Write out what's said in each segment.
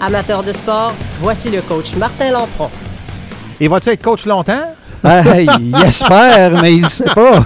Amateurs de sport, voici le coach Martin Lampron. Et va-tu être coach longtemps? Hey, il espère, mais il ne sait pas.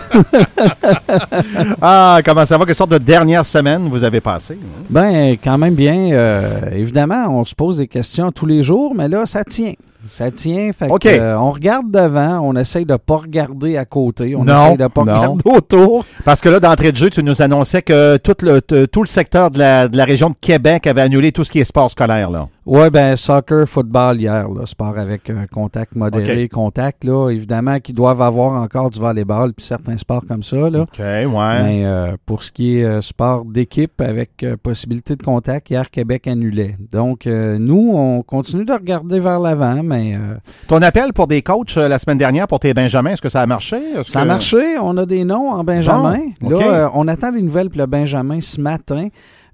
ah, comment ça va? Quelle sorte de dernière semaine vous avez passé? hein? Ben, quand même bien. euh, évidemment, on se pose des questions tous les jours, mais là, ça tient. Ça tient. Fait que, euh, on regarde devant, on essaye de ne pas regarder à côté, on Non, essaye de ne pas non. regarder autour. Parce que là, d'entrée de jeu, tu nous annonçais que tout le, tout le secteur de la, de la région de Québec avait annulé tout ce qui est sport scolaire. Là. Ouais, ben, soccer, football hier, là, sport avec un contact modéré, contact, là. Évidemment qu'ils doivent avoir encore du volleyball puis certains sports comme ça, là. OK, ouais. Mais euh, pour ce qui est euh, sport d'équipe avec euh, possibilité de contact, hier Québec annulait. Donc euh, nous, on continue de regarder vers l'avant, mais euh, Ton appel pour des coachs euh, la semaine dernière pour tes Benjamins, est-ce que ça a marché? Est-ce ça a marché. On a des noms en Benjamin. Bon, Là, euh, on attend des nouvelles pour le Benjamin ce matin.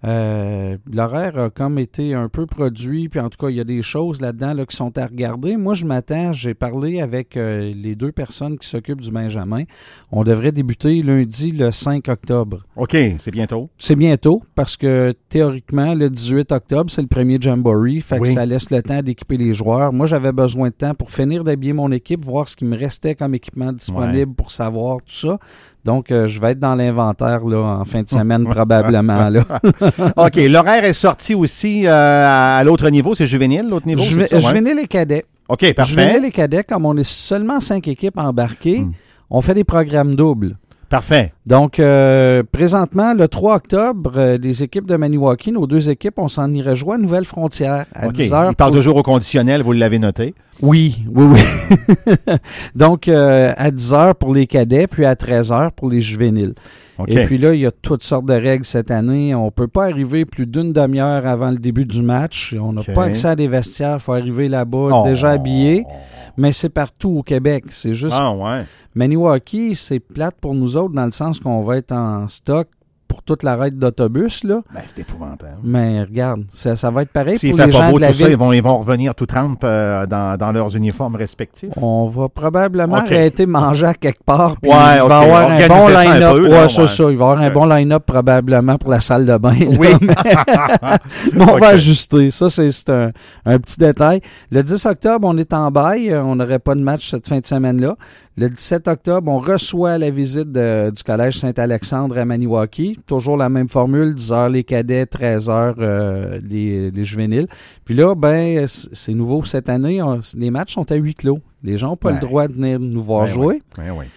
Euh, L'horaire a comme été un peu produit, puis en tout cas, il y a des choses là-dedans là, qui sont à regarder. Moi, je m'attends, j'ai parlé avec euh, les deux personnes qui s'occupent du Benjamin. On devrait débuter lundi le 5 octobre. OK, c'est bientôt. C'est bientôt parce que théoriquement, le 18 octobre, c'est le premier Jamboree. Fait que ça laisse le temps d'équiper les joueurs. Moi, j'avais besoin de temps pour finir d'habiller mon équipe, voir ce qui me restait comme équipement disponible pour savoir tout ça. Donc, euh, je vais être dans l'inventaire là, en fin de semaine, probablement. Là. OK, l'horaire est sorti aussi euh, à, l'autre niveau, c'est juvénile, l'autre niveau? c'est ça, les cadets. OK, parfait. venir les cadets, comme on est seulement cinq équipes embarquées, Hmm. on fait des programmes doubles. Parfait. Donc, euh, présentement, le 3 octobre, euh, les équipes de Maniwaki, nos deux équipes, on s'en irait jouer à Nouvelle-Frontière à OK. 10 heures. Il parle pour- toujours au conditionnel, vous l'avez noté. Oui, oui, oui. Donc, euh, à 10 heures pour les cadets, puis à 13 heures pour les juvéniles. OK. Et puis là, il y a toutes sortes de règles cette année. On peut pas arriver plus d'une demi-heure avant le début du match. On n'a pas accès à des vestiaires. Il faut arriver là-bas Oh. déjà habillé. Mais c'est partout au Québec. C'est juste Ah, ouais. Maniwaki, c'est plate pour nous autres dans le sens qu'on va être en stock pour toute la raide d'autobus, là. Ben, c'est épouvantable. Mais regarde, ça, ça va être pareil S'il pour fait les pas gens beau, de la tout ça, ils vont, ils vont revenir tout trempe euh, dans, dans leurs uniformes respectifs. On va probablement OK. arrêter de manger à quelque part. puis Ouais, il OK. va avoir un bon ça un line-up. peu, là, ouais, c'est ouais. ça. Il va y avoir un Ouais. bon line-up probablement pour la salle de bain. là. Oui. Mais on OK. va ajuster. Ça, c'est c'est un, un petit détail. Le 10 octobre, on est en bail. Euh, On n'aurait pas de match cette fin de semaine-là. Le 17 octobre, on reçoit la visite de- du Collège Saint-Alexandre à Maniwaki. Toujours la même formule, 10 heures les cadets, 13 heures euh, les, les juvéniles. Puis là, ben, c'est nouveau cette année. on- les matchs sont à huis clos. Les gens n'ont pas le droit de venir nous voir Ouais, jouer. Ouais, ouais.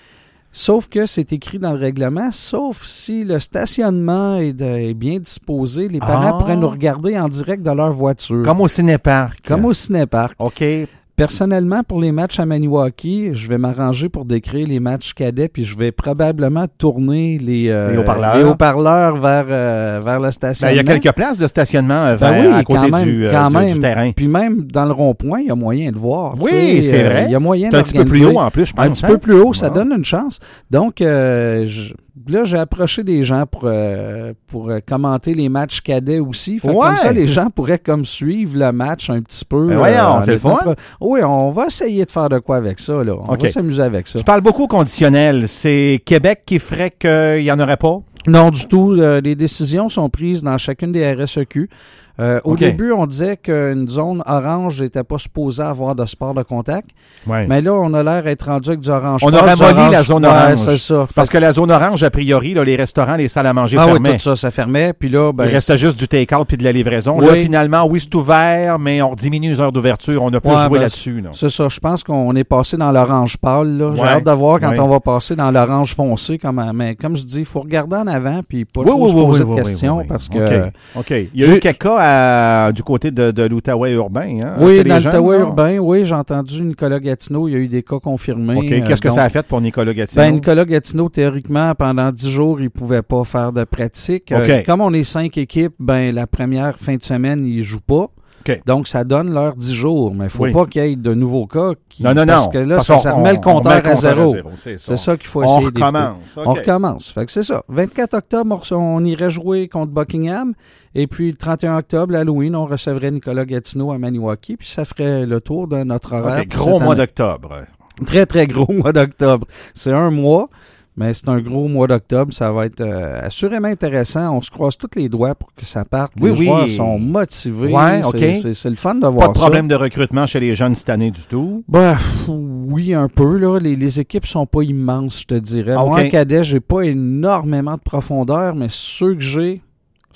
Sauf que c'est écrit dans le règlement, sauf si le stationnement est, de- est bien disposé, les parents Ah. pourraient nous regarder en direct de leur voiture. Comme au cinéparc. Comme au cinéparc. OK. Personnellement, pour les matchs à Maniwaki, je vais m'arranger pour décrire les matchs cadets, puis je vais probablement tourner les, euh, Les haut-parleurs. vers, euh, vers le Ben, stationnement. il y a quelques places de stationnement euh, Ben vers, oui, à côté même, du, euh, du- terrain. Puis même dans le rond-point, il y a moyen de voir. Oui, c'est euh, vrai. Il y a moyen un petit peu plus haut en plus, je pense. Un petit hein? peu plus haut, ça donne une chance. Donc, euh, je- là, j'ai approché des gens pour, euh, pour euh, commenter les matchs cadets aussi. Fait Ouais. Comme ça, les gens pourraient comme suivre le match un petit peu. Ben voyons, en c'est le fun. pro- Oui, on va essayer de faire de quoi avec ça. Là. On va s'amuser avec ça. Tu parles beaucoup au conditionnel. C'est Québec qui ferait qu'il n'y en aurait pas? Non, du tout. Euh, les décisions sont prises dans chacune des RSEQ. Euh, Au début, on disait qu'une zone orange n'était pas supposée avoir de sport de contact. Oui. Mais là, on a l'air d'être rendu avec du orange. On a ramolli la zone Ouais, orange. c'est ça. Parce que la zone orange, a priori, là, les restaurants, les salles à manger ah oui, fermaient. tout ça, ça fermait. Puis là, ben, Il restait juste du take-out puis de la livraison. Oui. Là, finalement, oui, c'est ouvert, mais on diminue les heures d'ouverture. On a plus Ouais, joué ben, là-dessus. là. C'est ça, je pense qu'on est passé dans l'orange pâle. J'ai Ouais, hâte de voir quand ouais. on va passer dans l'orange foncé. Comme, mais comme je dis, il faut regarder en avant puis pas Oui, poser oui, de questions parce que... Il y a eu quelques cas à- du côté de, de l'Outaouais urbain. Hein, Oui, dans là. urbain, oui, j'ai entendu Nicolas Gatineau, il y a eu des cas confirmés. OK. euh, Qu'est-ce que donc- ça a fait pour Nicolas Gatineau? Ben, Nicolas Gatineau, théoriquement, pendant 10 jours, il pouvait pas faire de pratique. Euh, comme on est cinq équipes, ben la première fin de semaine, il joue pas. Donc, ça donne leur 10 jours. Mais il faut Oui. pas qu'il y ait de nouveaux cas. Qui, non, non, non. Parce que là, Parce ça, remet le on- on compteur à zéro. C'est C'est ça qu'il faut On essayer d'éviter. recommence. On recommence. Fait que c'est ça. 24 octobre, on, on irait jouer contre Buckingham. Et puis, le 31 octobre, l'Halloween, on recevrait Nicolas Gatineau à Maniwaki. Puis, ça ferait le tour de notre horaire. Gros mois d'octobre. Très, très gros mois d'octobre. C'est un mois. Mais c'est un gros mois d'octobre. Ça va être euh, assurément intéressant. On se croise tous les doigts pour que ça parte. Oui, les oui. joueurs sont motivés. Ouais, C'est- ok. c'est- le fun de voir Pas de ça. problème de recrutement chez les jeunes cette année du tout? Ben, oui, un peu. Là. Les, les équipes sont pas immenses, je te dirais. Ah, Moi, ok. en cadet, j'ai pas énormément de profondeur, mais ceux que j'ai Ils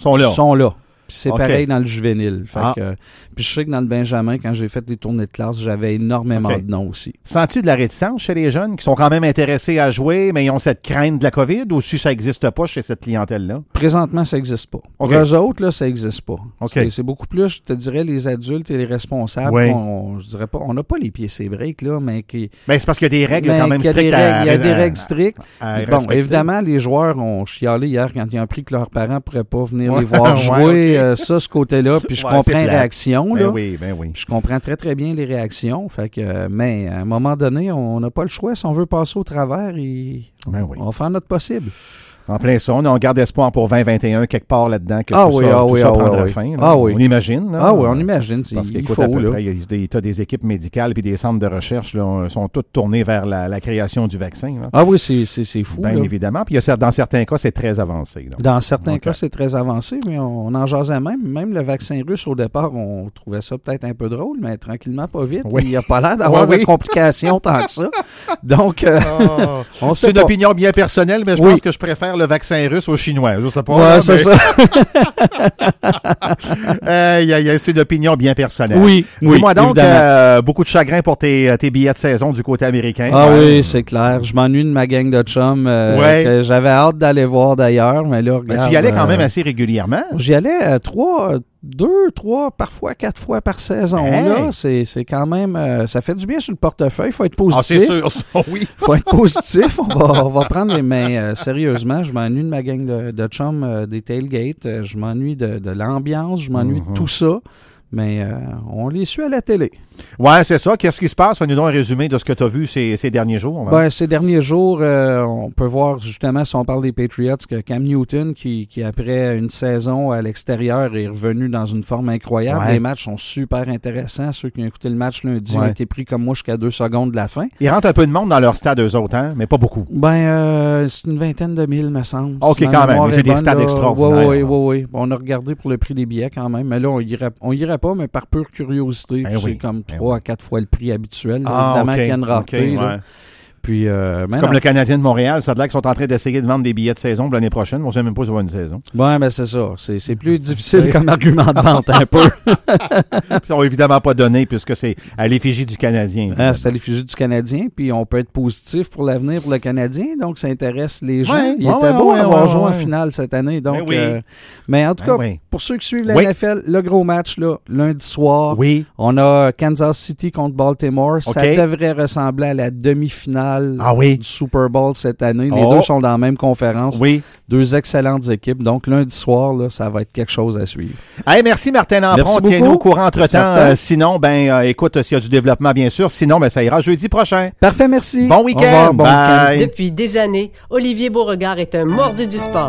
sont là. sont là. C'est pareil dans le juvénile. Fait Ah. que, puis je sais que dans le Benjamin, quand j'ai fait des tournées de classe, j'avais énormément de noms aussi. Sens-tu de la réticence chez les jeunes qui sont quand même intéressés à jouer, mais ils ont cette crainte de la COVID ou si ça n'existe pas chez cette clientèle-là? Présentement, ça n'existe pas. Ok. Pour eux autres, là, ça n'existe pas. C'est- beaucoup plus, je te dirais, les adultes et les responsables. Oui. On, je dirais pas, on n'a pas les pieds breaks, là, mais qui. Ben, c'est parce qu'il y a des règles mais quand même des strictes Il y a des règles strictes. à Bon, respecter. évidemment, les joueurs ont chialé hier quand ils ont appris que leurs parents ne pourraient pas venir Ouais. les voir Ouais, jouer. Euh, ça, ce côté-là. Puis je Ouais, comprends les réactions. Ben Là. oui, ben oui. Je comprends très, très bien les réactions. Fait que, mais à un moment donné, on n'a pas le choix. Si on veut passer au travers, et Ben oui. on va faire notre possible. En plein ça, on garde espoir pour 2021 quelque part là-dedans que Ah tout oui, ça, ah tout oui, ça ah prendra oui. fin. là. Ah oui. On imagine. là. Ah oui, on imagine. c'est- Parce il qu'écoute, à peu là. près, il y a des, équipes médicales puis des centres de recherche là, sont toutes tournées vers la, la création du vaccin. là. Ah oui, c'est fou. Bien évidemment. Puis dans certains cas, c'est très avancé. Dans certains cas, c'est très avancé, mais on, on en jasait même. Même le vaccin russe, au départ, on trouvait ça peut-être un peu drôle, mais tranquillement, pas vite. Il n'y a pas l'air d'avoir de complications tant que ça. Donc, euh, on C'est une opinion bien personnelle, mais je Oui. pense que je préfère le vaccin russe au chinois. Je sais pas. Ouais, c'est mais- ça. C'est une opinion bien personnelle. Oui, oui, Dis-moi donc, euh, beaucoup de chagrin pour tes, tes billets de saison du côté américain. Ah Ouais. oui, c'est clair. Je m'ennuie de ma gang de chums euh, Ouais. que j'avais hâte d'aller voir d'ailleurs, mais là, Ben, regarde. tu y allais quand euh, même assez régulièrement. J'y allais euh, trois, deux, trois, parfois quatre fois par saison. Hey! Là, c'est c'est quand même, euh, ça fait du bien sur le portefeuille. Faut être Ah, positif. c'est sûr, ça, oui. faut être positif. On va, on va prendre les mains. euh, sérieusement, je m'ennuie de ma gang de, de chums euh, des tailgates. Euh, je m'ennuie de, de l'ambiance. Je m'ennuie Mhm. de tout ça. Mais euh, on les suit à la télé. Ouais, c'est ça. Qu'est-ce qui se passe? Fais-nous donc un résumé de ce que tu as vu ces, ces derniers jours. hein. Ben, ces derniers jours, euh, on peut voir justement, si on parle des Patriots, que Cam Newton, qui, qui après une saison à l'extérieur, est revenu dans une forme incroyable. Ouais. Les matchs sont super intéressants. Ceux qui ont écouté le match lundi ont été pris comme moi jusqu'à deux secondes de la fin. Ils rentrent un peu de monde dans leur stade, eux autres, hein? mais pas beaucoup. Ben, euh, c'est une vingtaine de mille, me semble. Ok, Si quand même, c'est est des bonne, stades là. extraordinaires, Oui, oui, oui. On a regardé pour le prix des billets quand même, mais là, on irait, on irait pas, mais par pure curiosité. Ben c'est oui, comme ben trois à quatre fois le prix habituel. là. Ah, Évidemment ok, qu'il y a une rareté. ok, là. ouais. Puis, euh, mais C'est comme le Canadien de Montréal, ça a l'air qu'ils sont en train d'essayer de vendre des billets de saison pour l'année prochaine. mais On ne sait même pas si ça va une saison. Ouais, ben c'est ça. C'est, c'est plus difficile comme argument de vente un peu. Ils n'ont évidemment pas donné puisque c'est à l'effigie du Canadien. Hein, c'est à l'effigie du Canadien, puis on peut être positif pour l'avenir pour le Canadien, donc ça intéresse les gens. Ouais, Il ouais, était beau ouais, ouais, joué en finale cette année. Donc, Ben oui. euh, mais en tout Ben cas, oui. pour ceux qui suivent la Oui. NFL, le gros match, là, lundi soir, Oui. on a Kansas City contre Baltimore. Ça devrait ressembler à la demi-finale Ah oui. du Super Bowl cette année. Les Oh. deux sont dans la même conférence. Oui. Deux excellentes équipes. Donc, lundi soir, là, ça va être quelque chose à suivre. Hey, merci Martin beaucoup. Tiens-nous au courant entre-temps. Euh, sinon, ben, euh, écoute, s'il y a du développement, bien sûr. Sinon, ben, ça ira jeudi prochain. Parfait, merci. Bon week-end. bon week-end. Bye. Depuis des années, Olivier Beauregard est un mordu du sport.